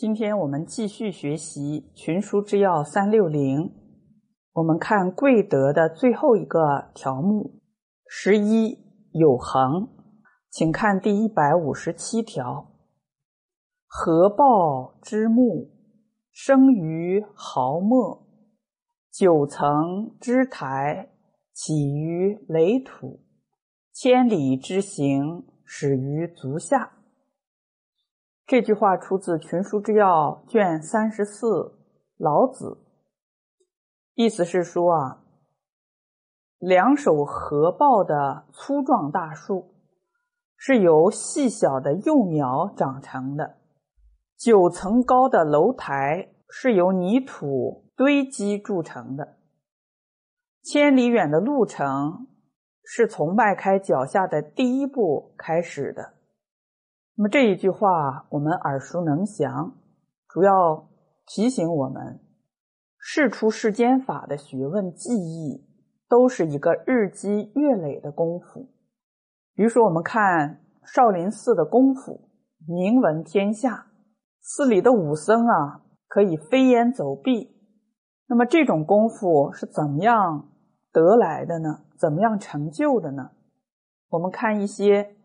今天我们继续学习《群书之要》三六零，我们看贵德的最后一个条目十一有恒，请看第一百五十七条：合抱之木，生于毫末；九层之台，起于垒土；千里之行，始于足下。这句话出自《群书之要》卷三十四《老子》，意思是说啊，两手合抱的粗壮大树是由细小的幼苗长成的；九层高的楼台是由泥土堆积铸成的；千里远的路程是从迈开脚下的第一步开始的。那么这一句话我们耳熟能详，主要提醒我们，事出世间法的学问技艺都是一个日积月累的功夫。比如说，我们看少林寺的功夫名闻天下，寺里的武僧啊可以飞檐走壁。那么这种功夫是怎么样得来的呢？怎么样成就的呢？我们看一些。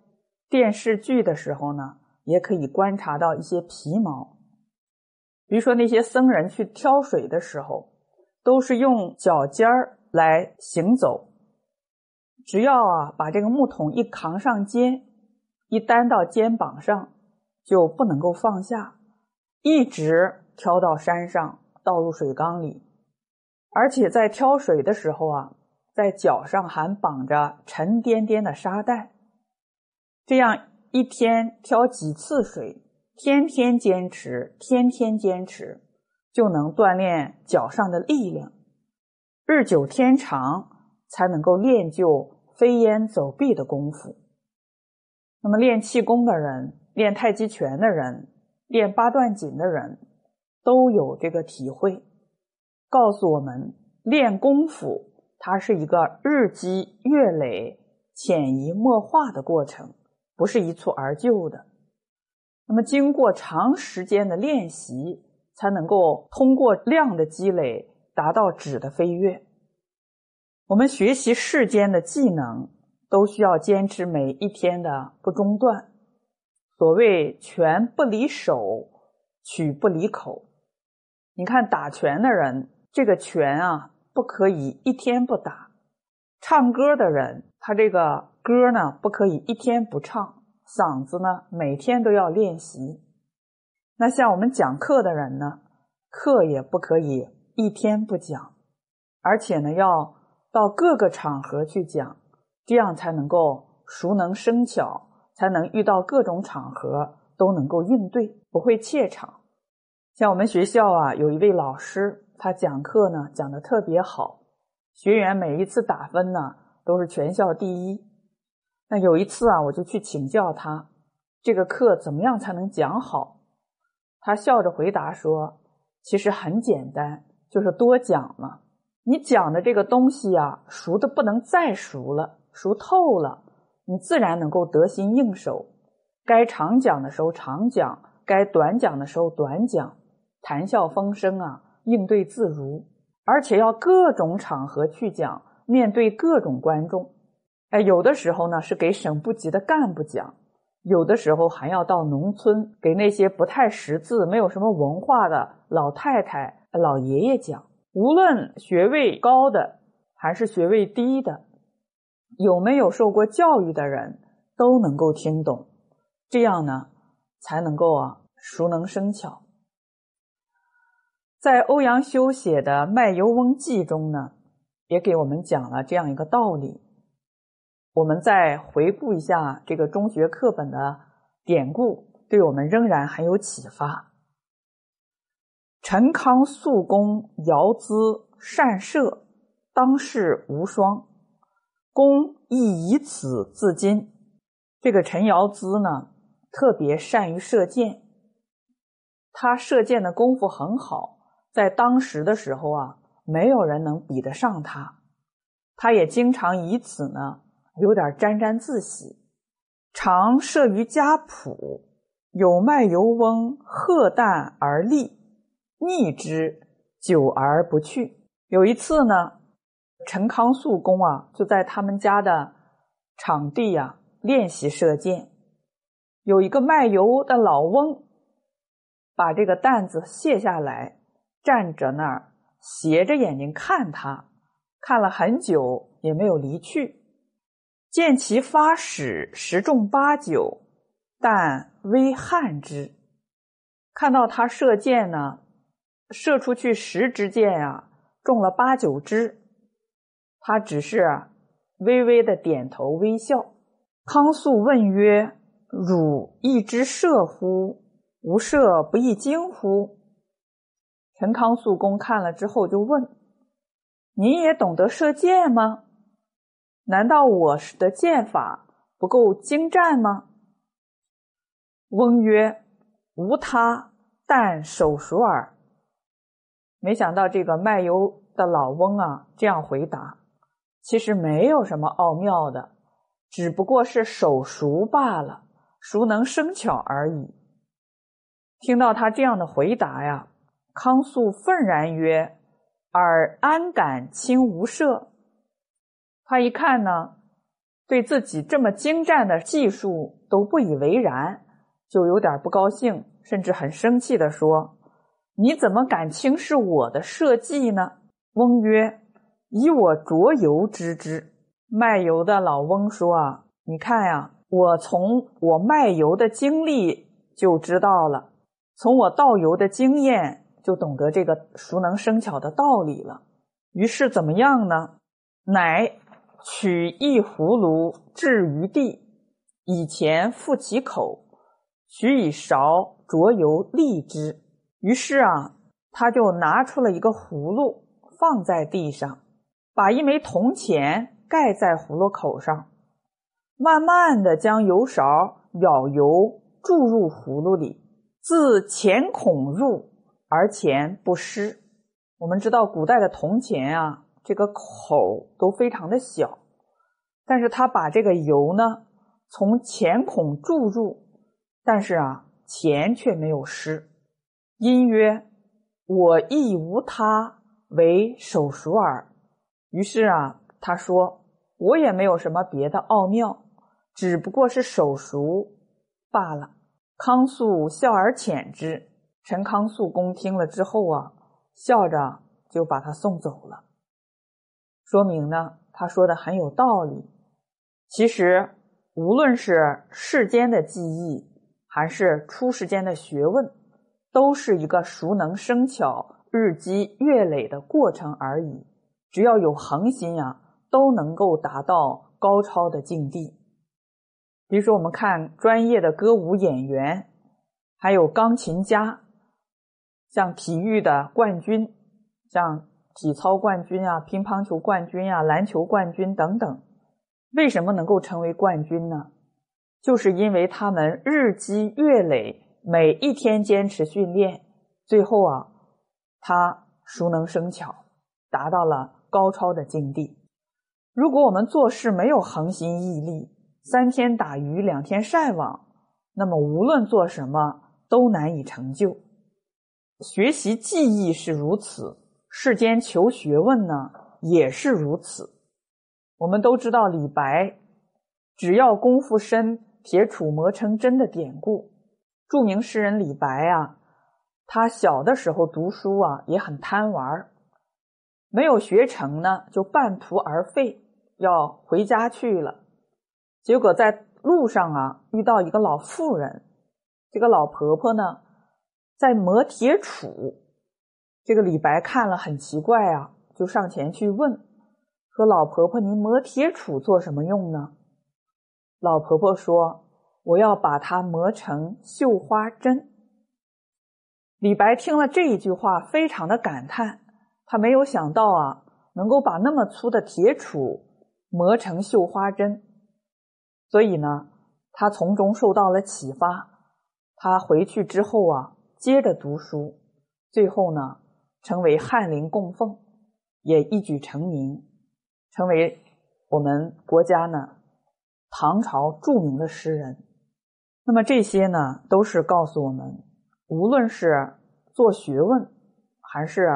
电视剧的时候呢，也可以观察到一些皮毛。比如说那些僧人去挑水的时候，都是用脚尖儿来行走。只要啊把这个木桶一扛上肩，一担到肩膀上，就不能够放下，一直挑到山上，倒入水缸里。而且在挑水的时候啊，在脚上还绑着沉甸甸的沙袋。这样一天挑几次水，天天坚持，天天坚持，就能锻炼脚上的力量。日久天长，才能够练就飞檐走壁的功夫。那么练气功的人、练太极拳的人、练八段锦的人，都有这个体会，告诉我们练功夫，它是一个日积月累、潜移默化的过程。不是一蹴而就的，那么经过长时间的练习，才能够通过量的积累达到质的飞跃。我们学习世间的技能，都需要坚持每一天的不中断。所谓“拳不离手，曲不离口”。你看打拳的人，这个拳啊，不可以一天不打；唱歌的人，他这个。歌呢不可以一天不唱，嗓子呢每天都要练习。那像我们讲课的人呢，课也不可以一天不讲，而且呢要到各个场合去讲，这样才能够熟能生巧，才能遇到各种场合都能够应对，不会怯场。像我们学校啊，有一位老师，他讲课呢讲的特别好，学员每一次打分呢都是全校第一。那有一次啊，我就去请教他，这个课怎么样才能讲好？他笑着回答说：“其实很简单，就是多讲嘛。你讲的这个东西啊，熟的不能再熟了，熟透了，你自然能够得心应手。该长讲的时候长讲，该短讲的时候短讲，谈笑风生啊，应对自如，而且要各种场合去讲，面对各种观众。”哎，有的时候呢是给省部级的干部讲，有的时候还要到农村给那些不太识字、没有什么文化的老太太、老爷爷讲。无论学位高的还是学位低的，有没有受过教育的人都能够听懂，这样呢才能够啊熟能生巧。在欧阳修写的《卖油翁记》中呢，也给我们讲了这样一个道理。我们再回顾一下这个中学课本的典故，对我们仍然很有启发。陈康肃公尧咨善射，当世无双，公亦以此自矜。这个陈尧咨呢，特别善于射箭，他射箭的功夫很好，在当时的时候啊，没有人能比得上他。他也经常以此呢。有点沾沾自喜，常设于家圃，有卖油翁贺诞而立，逆之，久而不去。有一次呢，陈康肃公啊，就在他们家的场地呀练习射箭。有一个卖油的老翁，把这个担子卸下来，站着那儿，斜着眼睛看他，看了很久也没有离去。见其发矢，十中八九。但微汗之，看到他射箭呢，射出去十支箭啊，中了八九支，他只是微微的点头微笑。康肃问曰：“汝亦知射乎？吾射不亦惊乎？”陈康肃公看了之后就问：“你也懂得射箭吗？难道我的剑法不够精湛吗？”翁曰：“无他，但手熟耳。”没想到这个卖油的老翁啊，这样回答：“其实没有什么奥妙的，只不过是手熟罢了，熟能生巧而已。”听到他这样的回答呀，康肃愤然曰：“尔安敢轻吾射？”他一看呢，对自己这么精湛的技术都不以为然。就有点不高兴，甚至很生气的说：“你怎么敢轻视我的设计呢？”翁曰：“以我着油知之。”卖油的老翁说：“啊，你看呀，我从我卖油的经历就知道了，从我倒油的经验就懂得这个熟能生巧的道理了。于是怎么样呢？乃取一葫芦置于地，以前覆其口。”取以勺着油沥之，于是啊，他就拿出了一个葫芦放在地上，把一枚铜钱盖在葫芦口上，慢慢的将油勺舀油注入葫芦里，自钱孔入而钱不湿。我们知道古代的铜钱啊，这个口都非常的小，但是他把这个油呢从前孔注入。但是啊，钱却没有湿。因曰：“我亦无他，为手熟耳。”于是啊，他说：“我也没有什么别的奥妙，只不过是手熟罢了。”康肃笑而遣之。陈康肃公听了之后啊，笑着就把他送走了。说明呢，他说的很有道理。其实，无论是世间的记忆。还是出世间的学问，都是一个熟能生巧、日积月累的过程而已。只要有恒心呀，都能够达到高超的境地。比如说，我们看专业的歌舞演员，还有钢琴家，像体育的冠军，像体操冠军啊、乒乓球冠军啊、篮球冠军等等，为什么能够成为冠军呢？就是因为他们日积月累，每一天坚持训练，最后啊，他熟能生巧，达到了高超的境地。如果我们做事没有恒心毅力，三天打鱼两天晒网，那么无论做什么都难以成就。学习技艺是如此，世间求学问呢也是如此。我们都知道李白，只要功夫深。铁杵磨成针的典故，著名诗人李白啊，他小的时候读书啊也很贪玩没有学成呢就半途而废，要回家去了。结果在路上啊遇到一个老妇人，这个老婆婆呢在磨铁杵，这个李白看了很奇怪啊，就上前去问，说：“老婆婆，您磨铁杵做什么用呢？”老婆婆说：“我要把它磨成绣花针。”李白听了这一句话，非常的感叹。他没有想到啊，能够把那么粗的铁杵磨成绣花针。所以呢，他从中受到了启发。他回去之后啊，接着读书，最后呢，成为翰林供奉，也一举成名，成为我们国家呢。唐朝著名的诗人。那么这些呢，都是告诉我们，无论是做学问，还是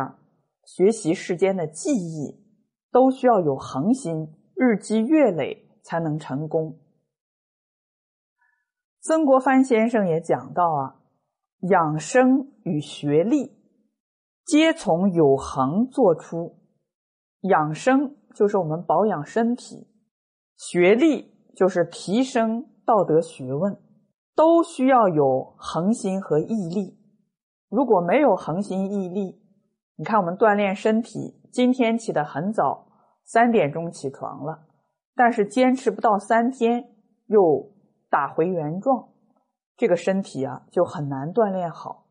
学习世间的技艺，都需要有恒心，日积月累才能成功。曾国藩先生也讲到啊，养生与学历，皆从有恒做出。养生就是我们保养身体，学历就是提升道德学问，都需要有恒心和毅力。如果没有恒心毅力，你看我们锻炼身体，今天起得很早，三点钟起床了，但是坚持不到三天，又打回原状，这个身体啊就很难锻炼好。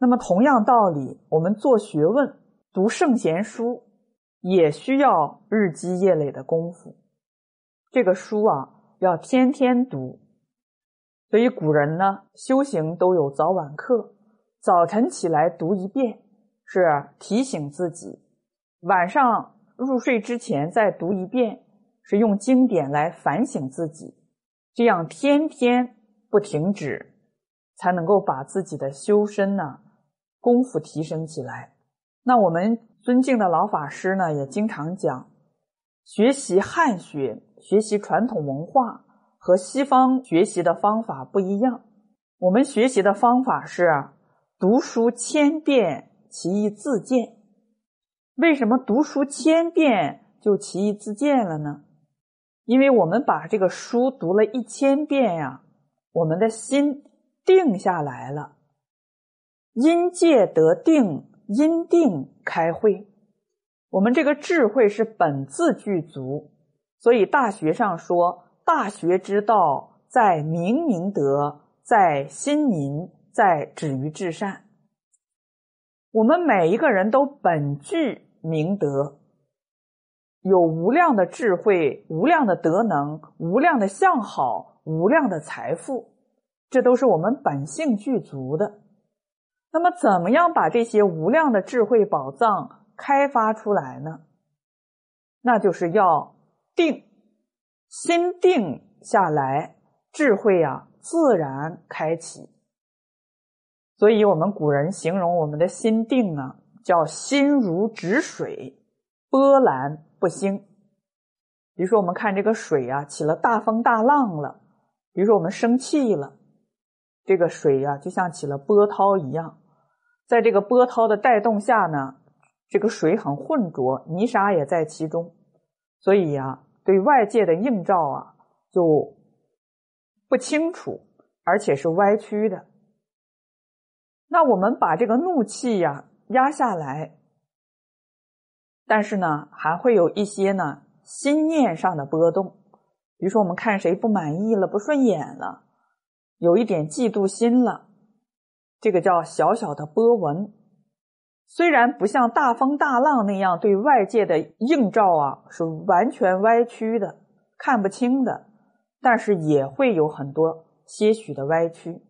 那么同样道理，我们做学问、读圣贤书。也需要日积月累的功夫，这个书啊要天天读。所以古人呢修行都有早晚课，早晨起来读一遍是提醒自己，晚上入睡之前再读一遍是用经典来反省自己，这样天天不停止，才能够把自己的修身呢功夫提升起来。那我们。尊敬的老法师呢，也经常讲，学习汉学、学习传统文化和西方学习的方法不一样。我们学习的方法是读书千遍，其义自见。为什么读书千遍就其义自见了呢？因为我们把这个书读了一千遍呀，我们的心定下来了，因戒得定。因定开慧，我们这个智慧是本自具足，所以大学上说：“大学之道，在明明德，在亲民，在止于至善。”我们每一个人都本具明德，有无量的智慧、无量的德能、无量的向好、无量的财富，这都是我们本性具足的。那么，怎么样把这些无量的智慧宝藏开发出来呢？那就是要定心定下来，智慧啊自然开启。所以，我们古人形容我们的心定啊，叫心如止水，波澜不兴。比如说，我们看这个水啊，起了大风大浪了；比如说，我们生气了，这个水呀，就像起了波涛一样。在这个波涛的带动下呢，这个水很浑浊，泥沙也在其中，所以呀，对外界的映照啊就不清楚，而且是歪曲的。那我们把这个怒气呀压下来，但是呢，还会有一些呢心念上的波动，比如说我们看谁不满意了、不顺眼了，有一点嫉妒心了。这个叫小小的波纹，虽然不像大风大浪那样对外界的映照啊是完全歪曲的、看不清的，但是也会有很多些许的歪曲。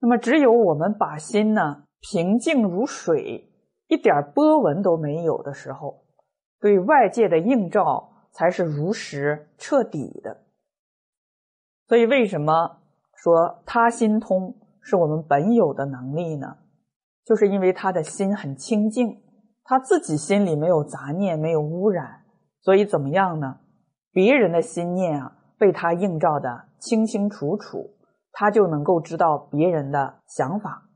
那么，只有我们把心呢平静如水，一点波纹都没有的时候，对外界的映照才是如实彻底的。所以，为什么说他心通？是我们本有的能力呢，就是因为他的心很清净，他自己心里没有杂念，没有污染，所以怎么样呢？别人的心念啊，被他映照的清清楚楚，他就能够知道别人的想法。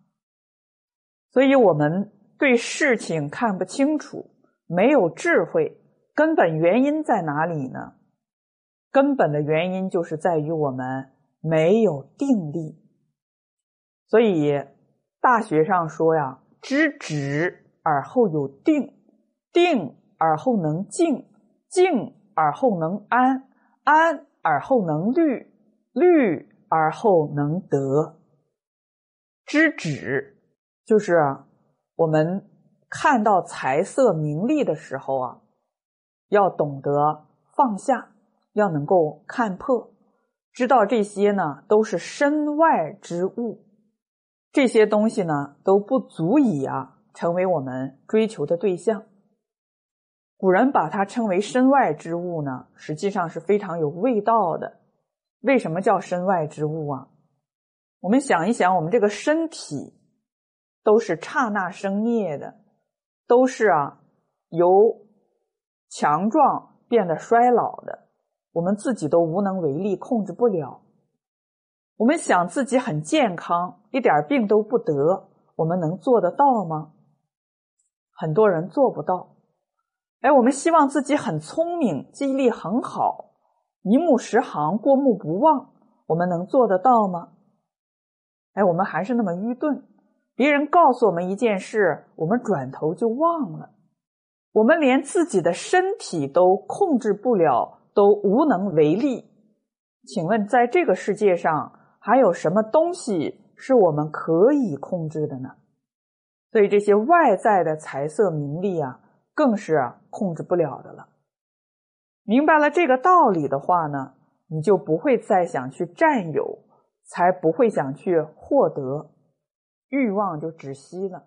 所以，我们对事情看不清楚，没有智慧，根本原因在哪里呢？根本的原因就是在于我们没有定力。所以，大学上说呀：“知止而后有定，定而后能静，静而后能安，安而后能虑，虑而后能得。”知止就是我们看到财色名利的时候啊，要懂得放下，要能够看破，知道这些呢都是身外之物。这些东西呢都不足以啊成为我们追求的对象。古人把它称为身外之物呢，实际上是非常有味道的。为什么叫身外之物啊？我们想一想，我们这个身体都是刹那生灭的，都是啊由强壮变得衰老的，我们自己都无能为力，控制不了。我们想自己很健康，一点病都不得，我们能做得到吗？很多人做不到。哎，我们希望自己很聪明，记忆力很好，一目十行，过目不忘，我们能做得到吗？哎，我们还是那么愚钝。别人告诉我们一件事，我们转头就忘了。我们连自己的身体都控制不了，都无能为力。请问，在这个世界上，还有什么东西是我们可以控制的呢？所以，这些外在的财色名利啊，更是啊控制不了的了。明白了这个道理的话呢，你就不会再想去占有。才不会想去获得，欲望就止息了。